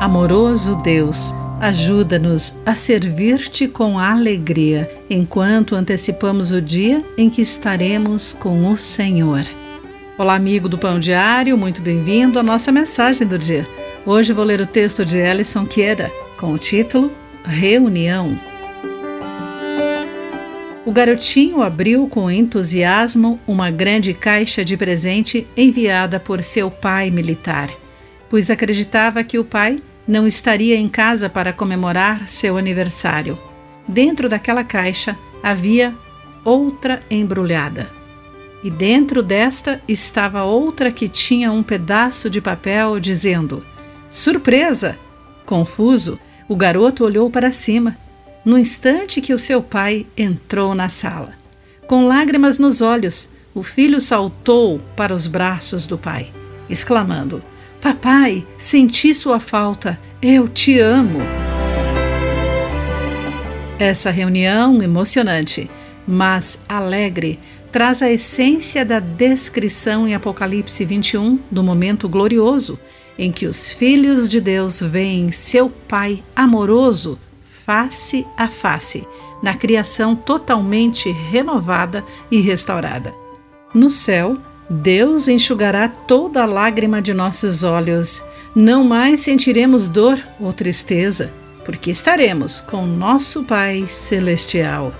Amoroso Deus, ajuda-nos a servir-te com alegria, enquanto antecipamos o dia em que estaremos com o Senhor. Olá, amigo do Pão Diário, muito bem-vindo à nossa mensagem do dia. Hoje vou ler o texto de Ellison Queda com o título Reunião. O garotinho abriu com entusiasmo uma grande caixa de presente enviada por seu pai militar, pois acreditava que o pai não estaria em casa para comemorar seu aniversário. Dentro daquela caixa havia outra embrulhada. E dentro desta estava outra que tinha um pedaço de papel dizendo: Surpresa! Confuso, o garoto olhou para cima. No instante que o seu pai entrou na sala. Com lágrimas nos olhos, o filho saltou para os braços do pai, exclamando: Papai, senti sua falta. Eu te amo. Essa reunião emocionante, mas alegre, traz a essência da descrição em Apocalipse 21 do momento glorioso em que os filhos de Deus veem seu Pai amoroso face a face, na criação totalmente renovada e restaurada. No céu, Deus enxugará toda a lágrima de nossos olhos. Não mais sentiremos dor ou tristeza, porque estaremos com nosso Pai Celestial.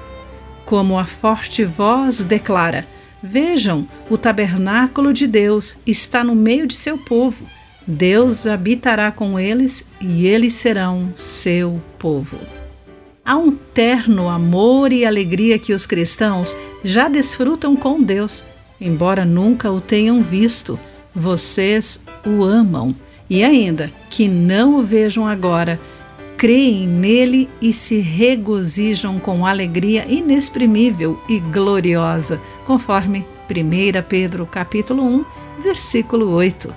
Como a forte voz declara: Vejam, o tabernáculo de Deus está no meio de seu povo. Deus habitará com eles e eles serão seu povo. Há um terno amor e alegria que os cristãos já desfrutam com Deus embora nunca o tenham visto, vocês o amam e ainda que não o vejam agora, creem nele e se regozijam com alegria inexprimível e gloriosa, conforme 1 Pedro capítulo 1, versículo 8.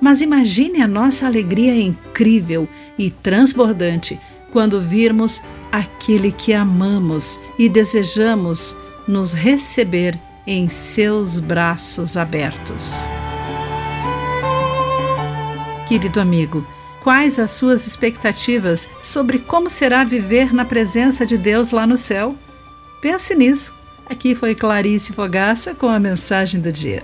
Mas imagine a nossa alegria incrível e transbordante quando virmos aquele que amamos e desejamos nos receber em seus braços abertos. Querido amigo, quais as suas expectativas sobre como será viver na presença de Deus lá no céu? Pense nisso. Aqui foi Clarice Fogaça com a mensagem do dia.